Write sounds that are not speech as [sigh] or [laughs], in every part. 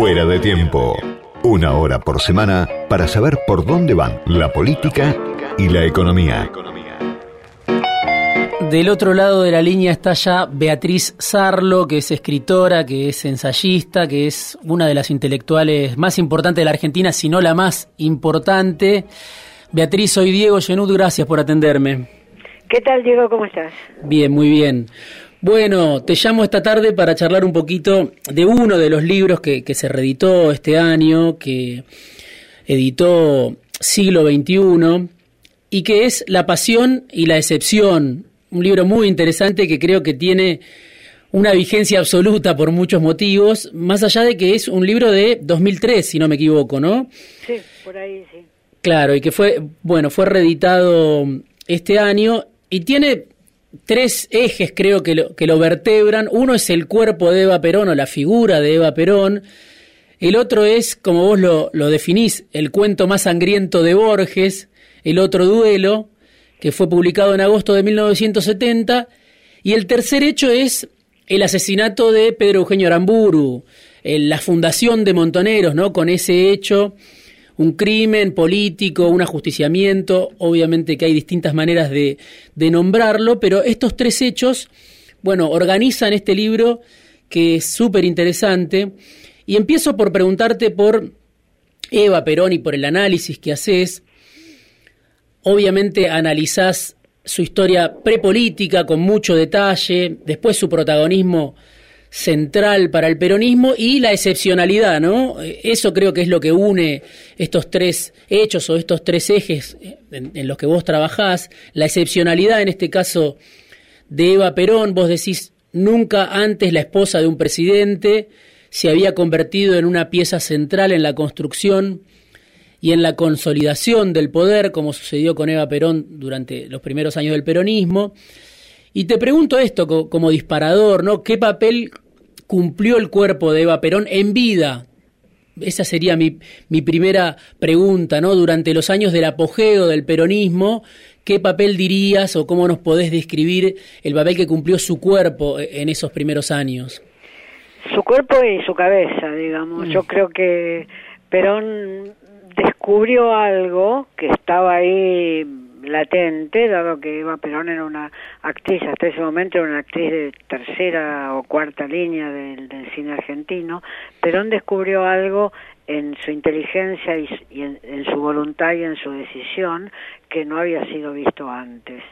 Fuera de tiempo. Una hora por semana para saber por dónde van la política y la economía. Del otro lado de la línea está ya Beatriz Sarlo, que es escritora, que es ensayista, que es una de las intelectuales más importantes de la Argentina, si no la más importante. Beatriz, soy Diego Genud, gracias por atenderme. ¿Qué tal, Diego? ¿Cómo estás? Bien, muy bien. Bueno, te llamo esta tarde para charlar un poquito de uno de los libros que, se reeditó este año, que editó Siglo XXI, y que es La Pasión y la Excepción, un libro muy interesante que creo que tiene una vigencia absoluta por muchos motivos, más allá de que es un libro de 2003, si no me equivoco, ¿no? Sí, por ahí sí. Claro, y que fue, bueno, fue reeditado este año y tiene tres ejes creo que lo, que lo vertebran. Uno es el cuerpo de Eva Perón o la figura de Eva Perón. El otro es, como vos lo, lo definís, el cuento más sangriento de Borges, el otro duelo, que fue publicado en agosto de 1970. Y el tercer hecho es el asesinato de Pedro Eugenio Aramburu, la fundación de Montoneros, ¿no? Con ese hecho un crimen político, un ajusticiamiento, obviamente que hay distintas maneras de, nombrarlo, pero estos tres hechos, bueno, organizan este libro que es súper interesante. Y empiezo por preguntarte por Eva Perón y por el análisis que haces. Obviamente analizás su historia prepolítica con mucho detalle, después su protagonismo central para el peronismo y la excepcionalidad, ¿no? Eso creo que es lo que une estos tres hechos o estos tres ejes en, los que vos trabajás. La excepcionalidad, en este caso, de Eva Perón, vos decís, nunca antes la esposa de un presidente se había convertido en una pieza central en la construcción y en la consolidación del poder, como sucedió con Eva Perón durante los primeros años del peronismo. Y te pregunto esto como disparador, ¿no? ¿Qué papel cumplió el cuerpo de Eva Perón en vida? Esa sería mi, mi primera pregunta, ¿no? Durante los años del apogeo del peronismo, ¿qué papel dirías o cómo nos podés describir el papel que cumplió su cuerpo en esos primeros años? Su cuerpo y su cabeza, digamos. Yo mm. creo que Perón descubrió algo que estaba ahí latente, dado que Eva Perón era una actriz, hasta ese momento era una actriz de tercera o cuarta línea del, cine argentino, Perón descubrió algo en su inteligencia y, en, su voluntad y en su decisión que no había sido visto antes.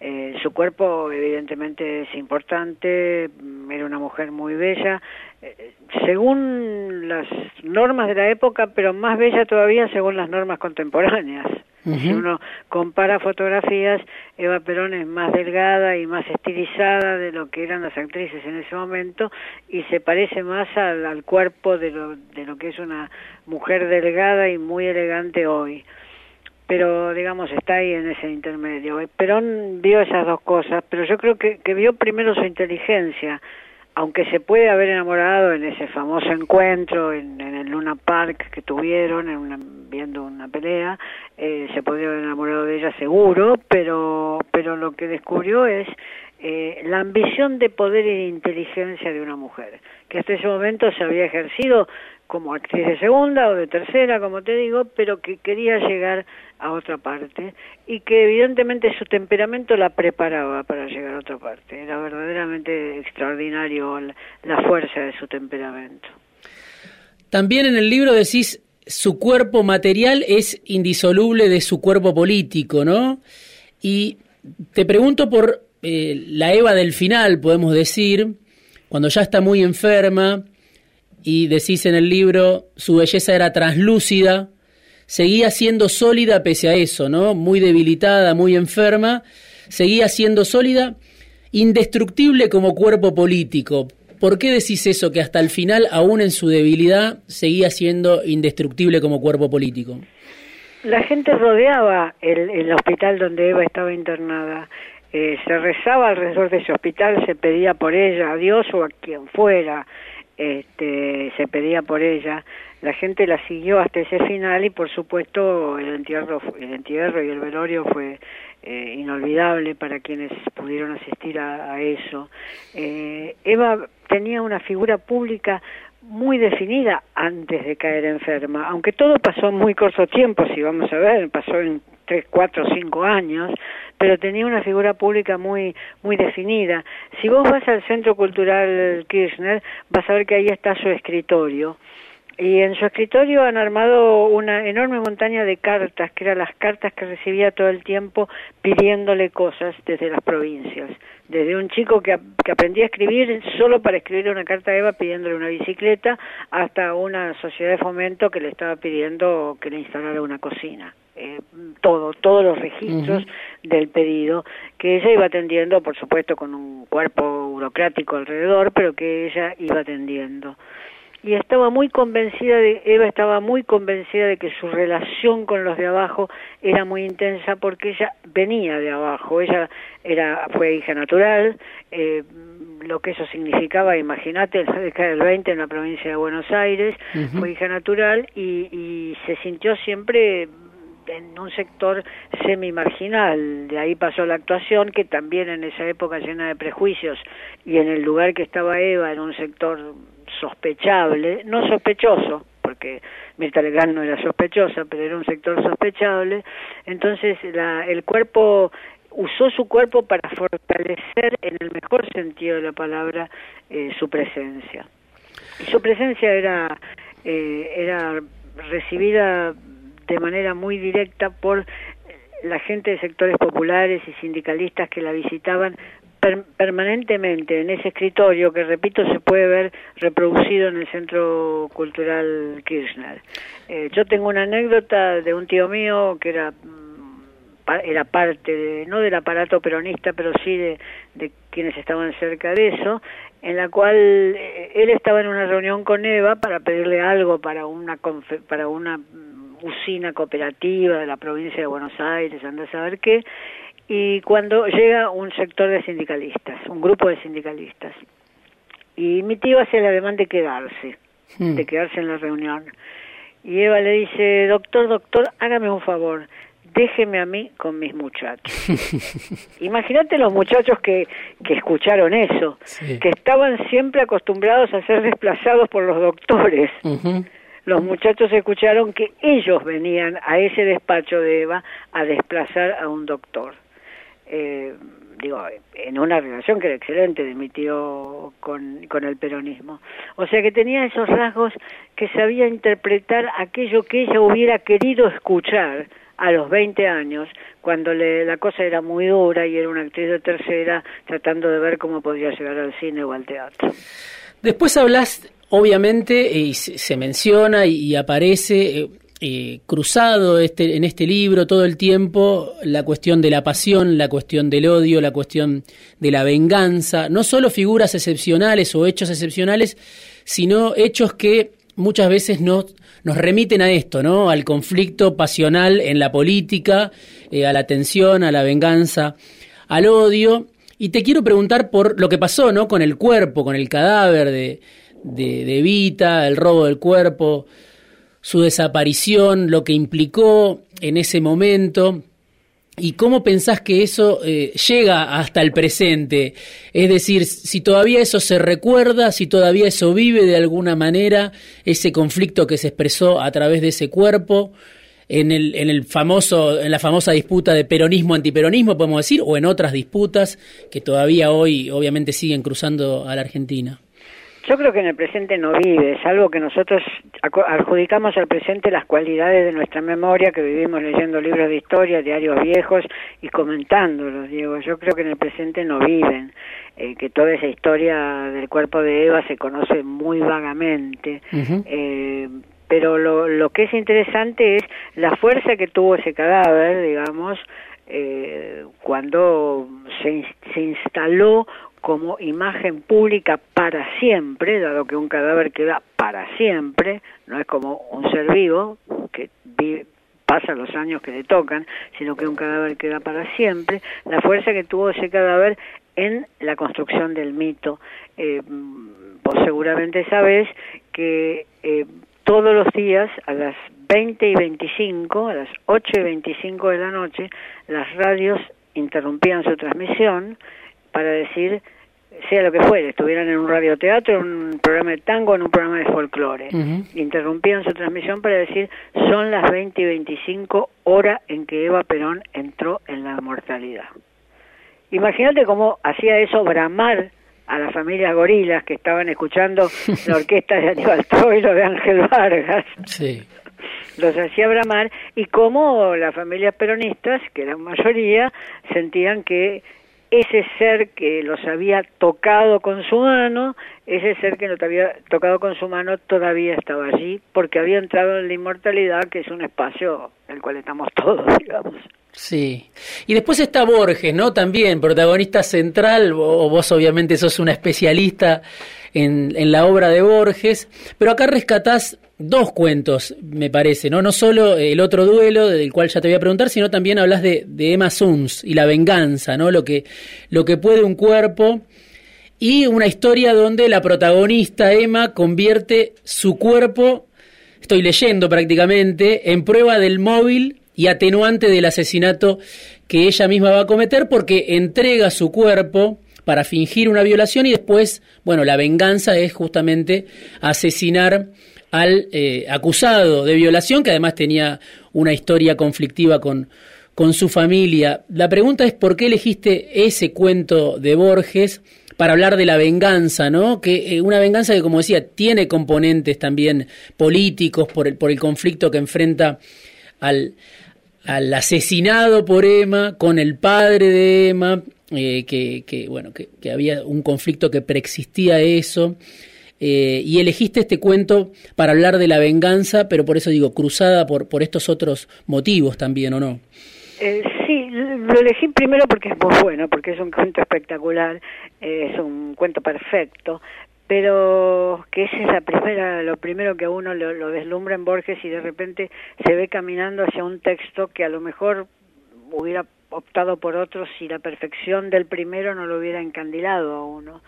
Eh, su cuerpo evidentemente es importante, era una mujer muy bella, eh, según las normas de la época, pero más bella todavía según las normas contemporáneas. Si uno compara fotografías, Eva Perón es más delgada y más estilizada de lo que eran las actrices en ese momento y se parece más al, cuerpo de lo, de lo que es una mujer delgada y muy elegante hoy. Pero, digamos, está ahí en ese intermedio. Perón vio esas dos cosas, pero yo creo que, que vio primero su inteligencia, aunque se puede haber enamorado en ese famoso encuentro en, el Luna Park que tuvieron en una, viendo una pelea, eh, se podría haber enamorado de ella seguro, pero, pero lo que descubrió es eh, la ambición de poder y de inteligencia de una mujer, que hasta ese momento se había ejercido como actriz de segunda o de tercera, como te digo, pero que quería llegar a otra parte y que evidentemente su temperamento la preparaba para llegar a otra parte. Era verdaderamente extraordinario la, fuerza de su temperamento. También en el libro decís su cuerpo material es indisoluble de su cuerpo político, ¿no? Y te pregunto por eh, la Eva del final, podemos decir, cuando ya está muy enferma, y decís en el libro, su belleza era translúcida, seguía siendo sólida pese a eso, ¿no? Muy debilitada, muy enferma, seguía siendo sólida, indestructible como cuerpo político. ¿Por qué decís eso, que hasta el final, aún en su debilidad, seguía siendo indestructible como cuerpo político? La gente rodeaba el, hospital donde Eva estaba internada. Eh, se rezaba alrededor de ese hospital, se pedía por ella, a Dios o a quien fuera este, se pedía por ella. La gente la siguió hasta ese final y por supuesto el entierro, el entierro y el velorio fue eh, inolvidable para quienes pudieron asistir a, eso. Eh, Eva tenía una figura pública muy definida antes de caer enferma, aunque todo pasó en muy corto tiempo, si vamos a ver, pasó en tres, cuatro, cinco años, pero tenía una figura pública muy muy definida. Si vos vas al Centro Cultural Kirchner, vas a ver que ahí está su escritorio y en su escritorio han armado una enorme montaña de cartas, que eran las cartas que recibía todo el tiempo pidiéndole cosas desde las provincias. Desde un chico que, que aprendía a escribir solo para escribir una carta a Eva pidiéndole una bicicleta, hasta una sociedad de fomento que le estaba pidiendo que le instalara una cocina. Eh, todo, todos los registros del pedido, que ella iba atendiendo, por supuesto, con un cuerpo burocrático alrededor, pero que ella iba atendiendo. Y estaba muy convencida de Eva estaba muy convencida de que su relación con los de abajo era muy intensa porque ella venía de abajo. Ella era fue hija natural eh, lo que eso significaba imagínate en la década del 20 en la provincia de Buenos Aires fue hija natural y, y se sintió siempre en un sector semi marginal, de ahí pasó la actuación que también en esa época llena de prejuicios y en el lugar que estaba Eva en un sector sospechable, no sospechoso, porque Mirta Legrand no era sospechosa, pero era un sector sospechable, entonces la, el cuerpo usó su cuerpo para fortalecer en el mejor sentido de la palabra eh, su presencia. Su presencia era, eh, era recibida de manera muy directa por la gente de sectores populares y sindicalistas que la visitaban permanentemente en ese escritorio que repito se puede ver reproducido en el Centro Cultural Kirchner. Eh, yo tengo una anécdota de un tío mío que era mm, era parte de, no del aparato peronista, pero sí de, de quienes estaban cerca de eso, en la cual eh, él estaba en una reunión con Eva para pedirle algo para una para una mm, usina cooperativa de la provincia de Buenos Aires, anda a saber qué, y cuando llega un sector de sindicalistas, un grupo de sindicalistas, y mi tío hace el ademán de quedarse, hmm. de quedarse en la reunión. Y Eva le dice, doctor, doctor, hágame un favor, déjeme a mí con mis muchachos. [laughs] Imagínate los muchachos que, que escucharon eso, que estaban siempre acostumbrados a ser desplazados por los doctores. Los muchachos escucharon que ellos venían a ese despacho de Eva a desplazar a un doctor eh, digo, en una relación que era excelente de mi tío con, el peronismo. O sea que tenía esos rasgos que sabía interpretar aquello que ella hubiera querido escuchar a los 20 años, cuando le, la cosa era muy dura y era una actriz de tercera tratando de ver cómo podía llegar al cine o al teatro. Después hablas, obviamente, y se menciona y aparece eh, eh, cruzado este, en este libro todo el tiempo la cuestión de la pasión, la cuestión del odio, la cuestión de la venganza, no solo figuras excepcionales o hechos excepcionales, sino hechos que muchas veces nos, remiten a esto, ¿no? Al conflicto pasional en la política, eh, a la tensión, a la venganza, al odio. Y te quiero preguntar por lo que pasó, ¿no? Con el cuerpo, con el cadáver de, de, de el robo del cuerpo su desaparición, lo que implicó en ese momento. ¿Y cómo pensás que eso eh, llega hasta el presente? Es decir, si todavía eso se recuerda, si todavía eso vive de alguna manera, ese conflicto que se expresó a través de ese cuerpo, en el, en el famoso, en la famosa disputa de peronismo-antiperonismo, podemos decir, o en otras disputas que todavía hoy obviamente siguen cruzando a la Argentina. Yo creo que en el presente no vive, es algo que nosotros adjudicamos al presente las cualidades de nuestra memoria, que vivimos leyendo libros de historia, diarios viejos y comentándolos, Diego. Yo creo que en el presente no viven, eh, que toda esa historia del cuerpo de Eva se conoce muy vagamente. eh, pero lo, lo que es interesante es la fuerza que tuvo ese cadáver, digamos, eh, cuando se, se instaló como imagen pública para siempre, dado que un cadáver queda para siempre, no es como un ser vivo que pasa los años que le tocan, sino que un cadáver queda para siempre, la fuerza que tuvo ese cadáver en la construcción del mito. Eh, vos seguramente sabés que eh, todos los días a las 20 y 25, a las 8 y 25 de la noche, las radios interrumpían su transmisión para decir sea lo que fuera, estuvieran en un radioteatro, en un programa de tango, en un programa de folclore. Interrumpían su transmisión para decir, son las 20 y 25 horas en que Eva Perón entró en la mortalidad. Imagínate cómo hacía eso bramar a las familias gorilas que estaban escuchando [laughs] la orquesta de Aníbal Troilo de Ángel Vargas. Sí. Los hacía bramar y cómo las familias peronistas, que eran mayoría, sentían que ese ser que los había tocado con su mano, ese ser que los había tocado con su mano todavía estaba allí, porque había entrado en la inmortalidad, que es un espacio en el cual estamos todos, [laughs] digamos. Sí. Y después está Borges, ¿no? También, protagonista central, vos obviamente sos una especialista en, la obra de Borges, pero acá rescatás dos cuentos, me parece, ¿no? No solo el otro duelo, del cual ya te voy a preguntar, sino también hablas de, de Emma Suns y la venganza, ¿no? Lo que, lo que puede un cuerpo y una historia donde la protagonista, Emma, convierte su cuerpo, estoy leyendo prácticamente, en prueba del móvil y atenuante del asesinato que ella misma va a cometer porque entrega su cuerpo para fingir una violación y después, bueno, la venganza es justamente asesinar al eh, acusado de violación, que además tenía una historia conflictiva con, con su familia. La pregunta es por qué elegiste ese cuento de Borges para hablar de la venganza, ¿no? Que eh, una venganza que, como decía, tiene componentes también políticos por el, por el conflicto que enfrenta al, al asesinado por Emma con el padre de Emma, eh, que, que, bueno, que, que, había un conflicto que preexistía eso. Eh, y elegiste este cuento para hablar de la venganza, pero por eso digo, cruzada por, por estos otros motivos también, ¿o no? Eh, sí, lo elegí primero porque es muy bueno, porque es un cuento espectacular, eh, es un cuento perfecto, pero que ese es la primera, lo primero que uno lo, lo deslumbra en Borges y de repente se ve caminando hacia un texto que a lo mejor hubiera optado por otros si la perfección del primero no lo hubiera encandilado a uno.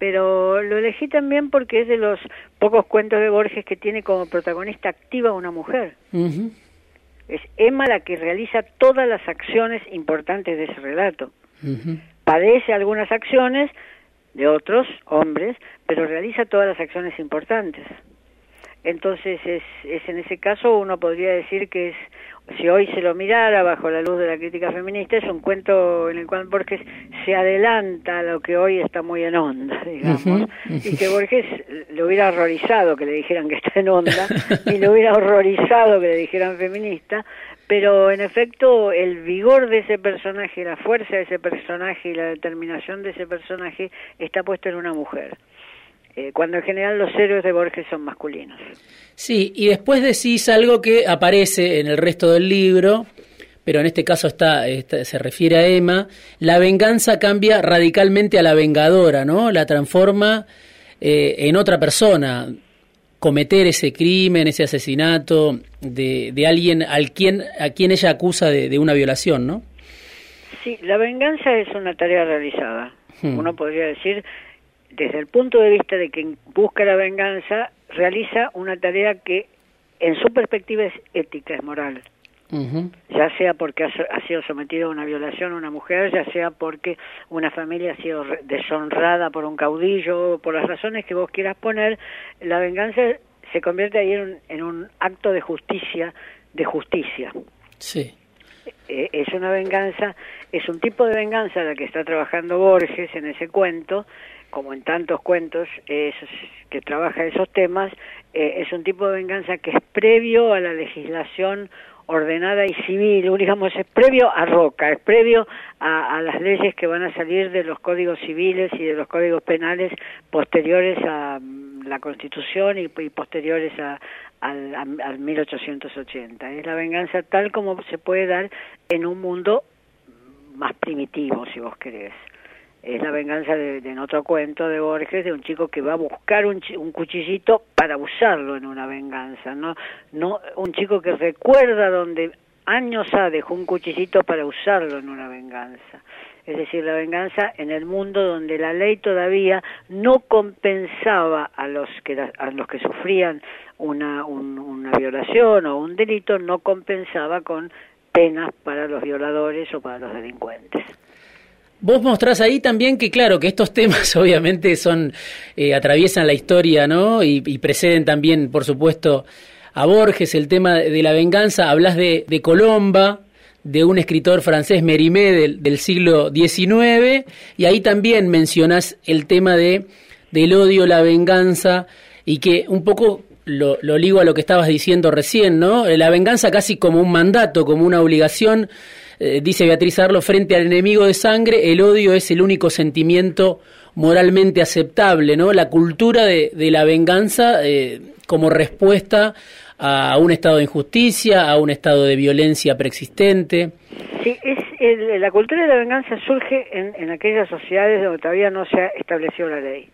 Pero lo elegí también porque es de los pocos cuentos de Borges que tiene como protagonista activa una mujer. Es Emma la que realiza todas las acciones importantes de ese relato. Padece algunas acciones de otros hombres, pero realiza todas las acciones importantes. Entonces, es, es en ese caso uno podría decir que es si hoy se lo mirara bajo la luz de la crítica feminista, es un cuento en el cual Borges se adelanta a lo que hoy está muy en onda, [laughs] digamos, y que Borges le hubiera horrorizado que le dijeran que está en onda, y le hubiera horrorizado que le dijeran feminista, pero en efecto el vigor de ese personaje, la fuerza de ese personaje y la determinación de ese personaje está puesto en una mujer. Eh, cuando en general los héroes de Borges son masculinos. Sí, y después decís algo que aparece en el resto del libro, pero en este caso está, se refiere a Emma, la venganza cambia radicalmente a la vengadora, ¿no? La transforma eh, en otra persona, cometer ese crimen, ese asesinato de, de alguien al quien, a quien ella acusa de, una violación, ¿no? Sí, la venganza es una tarea realizada. Hmm. Uno podría decir desde el punto de vista de quien busca la venganza, realiza una tarea que en su perspectiva es ética, es moral. Ya sea porque ha, sido sometido a una violación una mujer, ya sea porque una familia ha sido deshonrada por un caudillo, por las razones que vos quieras poner, la venganza se convierte ahí en en un acto de justicia, de justicia. Sí. E, es una venganza, es un tipo de venganza la que está trabajando Borges en ese cuento, como en tantos cuentos que trabaja esos temas, eh, es un tipo de venganza que es previo a la legislación ordenada y civil, digamos, es previo a Roca, es previo a, las leyes que van a salir de los códigos civiles y de los códigos penales posteriores a mm, la Constitución y, posteriores a, al, al 1880. Es la venganza tal como se puede dar en un mundo más primitivo, si vos querés es la venganza de, en otro cuento de Borges de un chico que va a buscar un, un, cuchillito para usarlo en una venganza, no, no un chico que recuerda donde años ha dejó un cuchillito para usarlo en una venganza. Es decir, la venganza en el mundo donde la ley todavía no compensaba a los que a los que sufrían una, una violación o un delito, no compensaba con penas para los violadores o para los delincuentes. Vos mostrás ahí también que, claro, que estos [laughs] temas obviamente son, eh, atraviesan la historia, ¿no? Y, preceden también, por supuesto, a Borges, el tema de la venganza. Hablas de, de Colomba, de un escritor francés, Mérimée, del, del, siglo XIX, y ahí también mencionás el tema de, del odio, la venganza, y que un poco lo, lo ligo a lo que estabas diciendo recién, ¿no? La venganza casi como un mandato, como una obligación eh, dice Beatriz Arlo, frente al enemigo de sangre, el odio es el único sentimiento moralmente aceptable, ¿no? La cultura de, la venganza eh, como respuesta a un estado de injusticia, a un estado de violencia preexistente. Sí, es la cultura de la venganza surge en, en aquellas sociedades donde todavía no se ha establecido la ley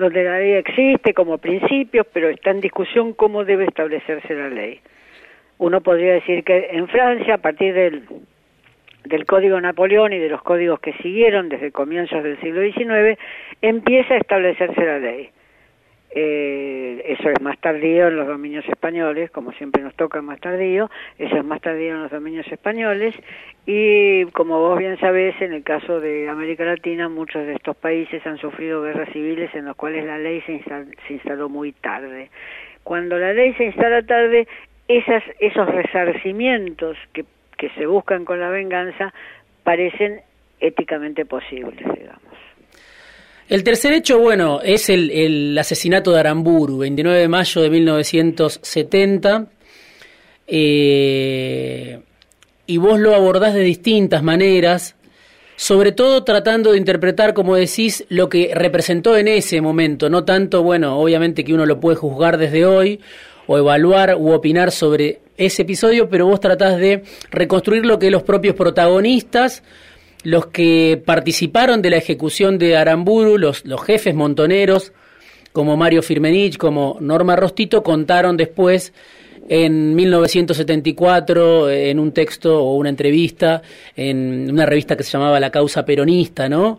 donde la ley existe como principio, pero está en discusión cómo debe establecerse la ley. Uno podría decir que en Francia, a partir del, del Código Napoleón y de los códigos que siguieron desde comienzos del siglo XIX, empieza a establecerse la ley. Eh, eso es más tardío en los dominios españoles, como siempre nos toca más tardío, eso es más tardío en los dominios españoles y como vos bien sabés, en el caso de América Latina, muchos de estos países han sufrido guerras civiles en los cuales la ley se, se instaló muy tarde. Cuando la ley se instala tarde, esas, esos resarcimientos que, que se buscan con la venganza parecen éticamente posibles, digamos. El tercer hecho, bueno, es el, el, asesinato de Aramburu, 29 de mayo de 1970. Eh, y vos lo abordás de distintas maneras, sobre todo tratando de interpretar, como decís, lo que representó en ese momento, no tanto, bueno, obviamente que uno lo puede juzgar desde hoy, o evaluar u opinar sobre ese episodio, pero vos tratás de reconstruir lo que los propios protagonistas, los que participaron de la ejecución de Aramburu, los, jefes montoneros, como Mario Firmenich, como Norma Rostito, contaron después en 1974 en un texto o una entrevista en una revista que se llamaba La Causa Peronista, ¿no?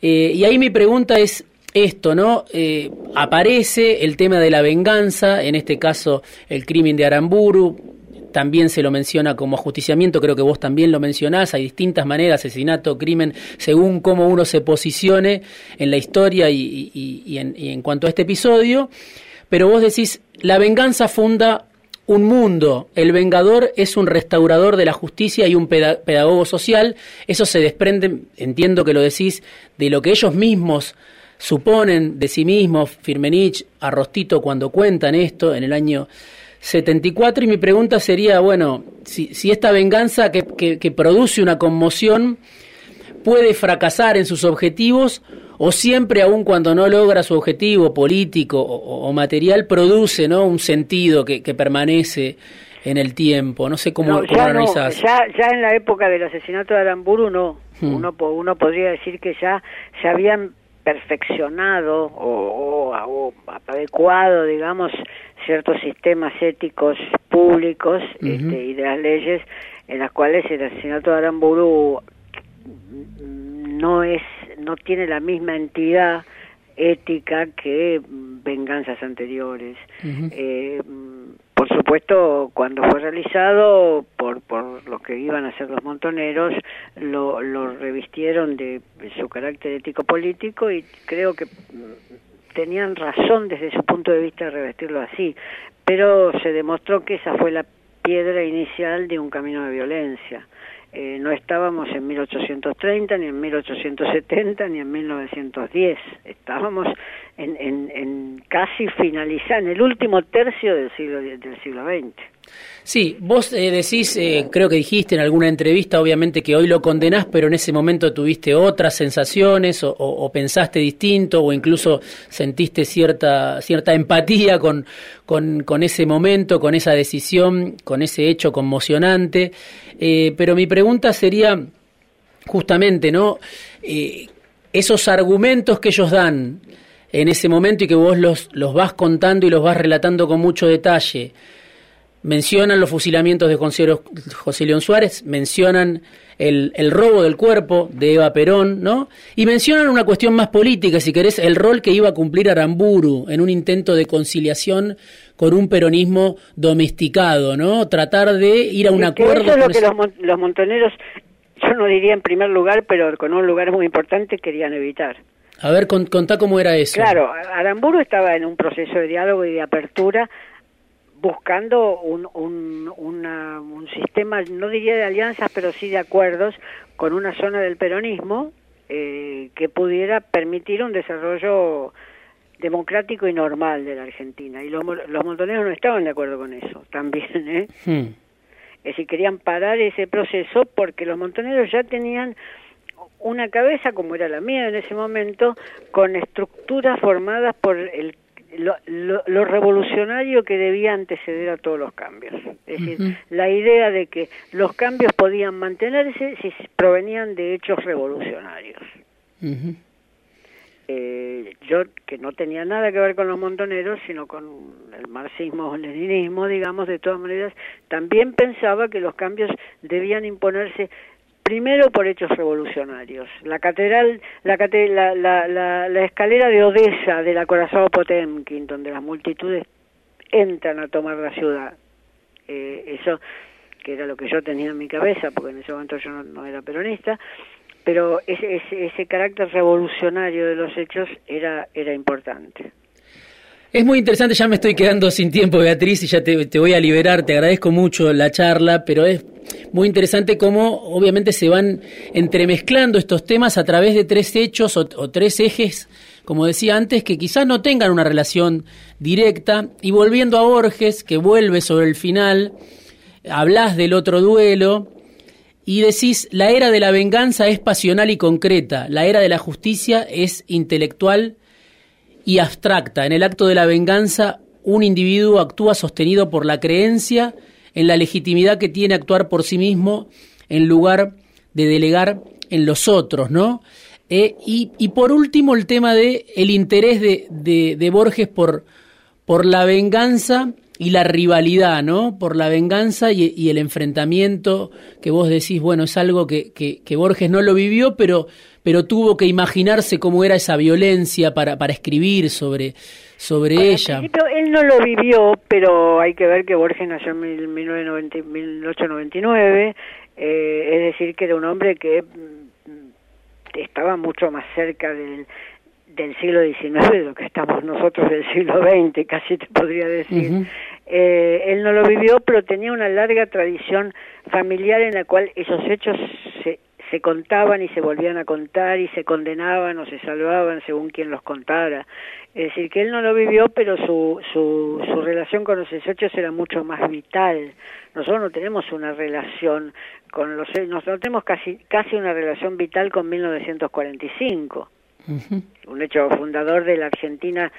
Eh, y ahí mi pregunta es, esto, ¿no? Eh, aparece el tema de la venganza, en este caso el crimen de Aramburu, también se lo menciona como ajusticiamiento, creo que vos también lo mencionás, hay distintas maneras, asesinato, crimen, según cómo uno se posicione en la historia y, en, y en cuanto a este episodio, pero vos decís, la venganza funda un mundo, el vengador es un restaurador de la justicia y un pedagogo social, eso se desprende, entiendo que lo decís, de lo que ellos mismos suponen de sí mismos, Firmenich, Arrostito, cuando cuentan esto en el año 74. Y mi pregunta sería, bueno, si, si esta venganza que, que, produce una conmoción puede fracasar en sus objetivos o siempre, aun cuando no logra su objetivo político o, material, produce ¿no? un sentido que, que, permanece en el tiempo. No sé cómo, ya ya, en la época del asesinato de Aramburu no. Hmm. Uno, uno podría decir que ya se habían perfeccionado o, o, adecuado, digamos, ciertos sistemas éticos públicos este, y de las leyes en las cuales el asesinato de Aramburu no es no tiene la misma entidad ética que venganzas anteriores. eh, por supuesto, cuando fue realizado por, por los que iban a ser los montoneros, lo, lo revistieron de su carácter ético-político y creo que tenían razón desde su punto de vista de revestirlo así, pero se demostró que esa fue la piedra inicial de un camino de violencia. Eh, no estábamos en 1830, ni en 1870, ni en 1910. Estábamos en, en, en casi finalizar, en el último tercio del siglo, del siglo XX. Sí, vos eh, decís, eh, creo que dijiste en alguna entrevista, obviamente que hoy lo condenás, pero en ese momento tuviste otras sensaciones o, pensaste distinto o incluso sentiste cierta, cierta empatía con, con, con, ese momento, con esa decisión, con ese hecho conmocionante. Eh, pero mi pregunta sería justamente, ¿no? esos argumentos que ellos dan en ese momento y que vos los, los vas contando y los vas relatando con mucho detalle mencionan los fusilamientos de José León Suárez, mencionan el, el, robo del cuerpo de Eva Perón, ¿no? Y mencionan una cuestión más política, si querés, el rol que iba a cumplir Aramburu en un intento de conciliación con un peronismo domesticado, ¿no? Tratar de ir a un acuerdo. Eso es lo que los, montoneros yo no diría en primer lugar, pero con un lugar muy importante querían evitar. A ver, contá cómo era eso. Claro, Aramburu estaba en un proceso de diálogo y de apertura buscando un, un, un sistema, no diría de alianzas, pero sí de acuerdos con una zona del peronismo eh, que pudiera permitir un desarrollo democrático y normal de la Argentina. Y los, los montoneros no estaban de acuerdo con eso [laughs] también. ¿eh? Hmm. Es decir, querían parar ese proceso porque los montoneros ya tenían una cabeza, como era la mía en ese momento, con estructuras formadas por el lo, revolucionario que debía anteceder a todos los cambios. Es decir, la idea de que los cambios podían mantenerse si provenían de hechos revolucionarios. Eh, yo, que no tenía nada que ver con los montoneros, sino con el marxismo o el leninismo, digamos, de todas maneras, también pensaba que los cambios debían imponerse primero por hechos revolucionarios. La catedral, la, la, la, escalera de Odessa del acorazado Potemkin, donde las multitudes entran a tomar la ciudad. Eh, eso, que era lo que yo tenía en mi cabeza, porque en ese momento yo no, era peronista, pero ese, ese, carácter revolucionario de los hechos era, era importante. Es muy interesante, ya me estoy quedando sin tiempo, Beatriz, y ya te, voy a liberar, te agradezco mucho la charla, pero es muy interesante cómo obviamente se van entremezclando estos temas a través de tres hechos o, tres ejes, como decía antes, que quizás no tengan una relación directa, y volviendo a Borges, que vuelve sobre el final, hablas del otro duelo, y decís, la era de la venganza es pasional y concreta, la era de la justicia es intelectual y abstracta. En el acto de la venganza, un individuo actúa sostenido por la creencia en la legitimidad que tiene actuar por sí mismo en lugar de delegar en los otros, ¿no? Eh, y, por último, el tema de el interés de, de, Borges por, por la venganza y la rivalidad, ¿no? Por la venganza y, el enfrentamiento que vos decís, bueno, es algo que, que, que Borges no lo vivió, pero pero tuvo que imaginarse cómo era esa violencia para, para escribir sobre, sobre ella. él no lo vivió, pero hay que ver que Borges nació en 1899, eh, es decir, que era un hombre que mm, estaba mucho más cerca del, del siglo XIX de lo que estamos nosotros del siglo XX, casi te podría decir. eh, él no lo vivió, pero tenía una larga tradición familiar en la cual esos hechos se se contaban y se volvían a contar y se condenaban o se salvaban según quien los contara. Es decir, que él no lo vivió, pero su, su, su relación con los hechos era mucho más vital. Nosotros no tenemos una relación con los nosotros tenemos casi, casi una relación vital con 1945. Un hecho fundador de la Argentina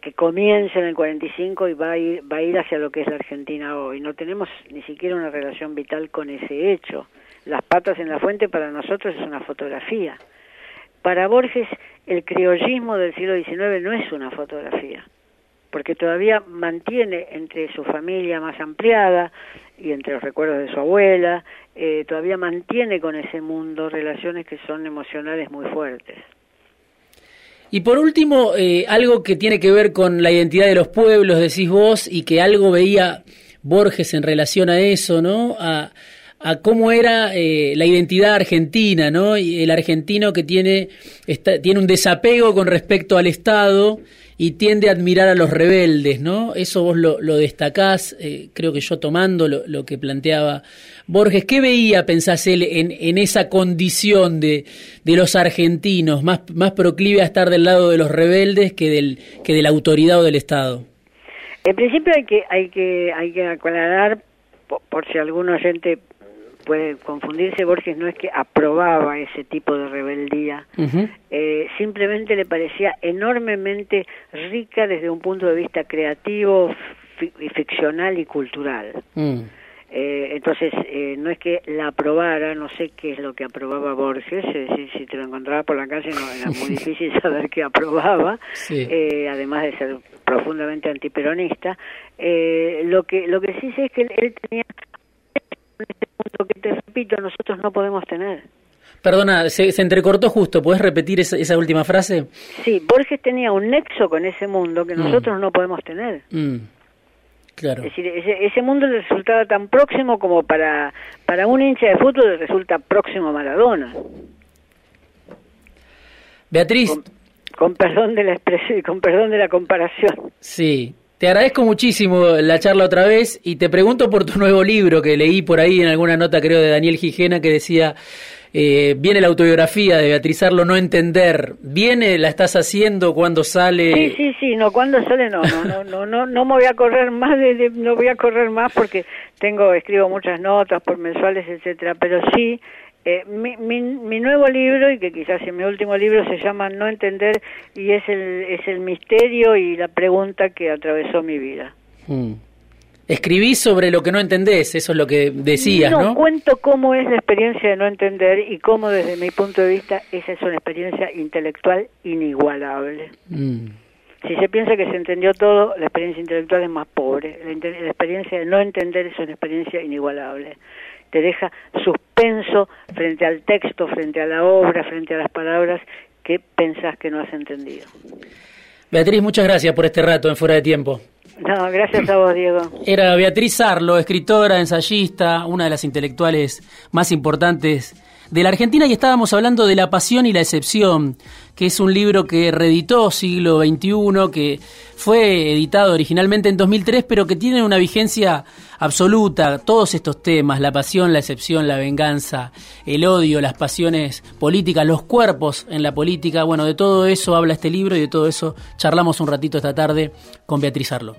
que comienza en el 45 y va a, ir, va a ir hacia lo que es la Argentina hoy. No tenemos ni siquiera una relación vital con ese hecho. Las patas en la fuente para nosotros es una fotografía. Para Borges el criollismo del siglo XIX no es una fotografía, porque todavía mantiene entre su familia más ampliada y entre los recuerdos de su abuela, eh, todavía mantiene con ese mundo relaciones que son emocionales muy fuertes. Y por último, eh, algo que tiene que ver con la identidad de los pueblos, decís vos, y que algo veía Borges en relación a eso, ¿no? A, a cómo era eh, la identidad argentina, ¿no? Y el argentino que tiene, tiene un desapego con respecto al Estado y tiende a admirar a los rebeldes, ¿no? Eso vos lo, lo destacás, eh, creo que yo tomando lo, que planteaba Borges. ¿Qué veía, pensás él, en, en esa condición de, los argentinos, más, más proclive a estar del lado de los rebeldes que, del, que de la autoridad o del Estado? En principio hay que, hay que, hay que aclarar, por, por si algún oyente puede confundirse, Borges no es que aprobaba ese tipo de rebeldía, eh, simplemente le parecía enormemente rica desde un punto de vista creativo, ficcional y cultural. Mm. Eh, entonces, eh, no es que la aprobara, no sé qué es lo que aprobaba Borges, es decir, si te lo encontrabas por la calle no era muy [laughs] difícil saber qué aprobaba, además de ser profundamente antiperonista. lo que lo que sí sé es que él tenía lo que te repito, nosotros no podemos tener. Perdona, se, entrecortó justo, ¿puedes repetir esa, última frase? Sí, Borges tenía un nexo con ese mundo que mm. nosotros no podemos tener. Mm. Claro. Es decir, ese, ese mundo le resultaba tan próximo como para, para un hincha de fútbol le resulta próximo a Maradona. Beatriz, Con, con perdón de la expresión, con perdón de la comparación. sí, te agradezco muchísimo la charla otra vez y te pregunto por tu [laughs] nuevo libro que leí por ahí en alguna nota creo de Daniel Gijena que decía eh, viene la autobiografía de Beatriz Arlo, no entender, viene, la estás haciendo cuando sale. Sí, sí, sí, no, cuando sale no, no, no, no, no, no me voy a correr más, de, de- no voy a correr más porque tengo, escribo muchas notas por mensuales, etcétera, pero sí, eh, mi, mi, mi nuevo libro y que quizás es mi último libro se llama No entender y es el, es el misterio y la pregunta que atravesó mi vida. Mm. Escribís sobre lo que no entendés, eso es lo que decías, ¿no? cuento cómo es la experiencia de no entender y cómo desde mi punto de vista esa es una experiencia intelectual inigualable. Mm. Si se piensa que se entendió todo, la experiencia intelectual es más pobre. La experiencia de no entender es una experiencia inigualable. Te deja suspenso frente al texto, frente a la obra, frente a las palabras que pensás que no has entendido. Beatriz, muchas gracias por este rato en Fuera de Tiempo. No, gracias a vos, Diego. [clears throat] Era Beatriz Arlo, escritora, ensayista, una de las intelectuales más importantes de la Argentina y estábamos hablando de La Pasión y la Excepción, que es un libro que reeditó siglo XXI, que fue editado originalmente en 2003, pero que tiene una vigencia absoluta. Todos estos temas, la pasión, la excepción, la venganza, el odio, las pasiones políticas, los cuerpos en la política, bueno, de todo eso habla este libro y de todo eso charlamos un ratito esta tarde con Beatriz Arlo.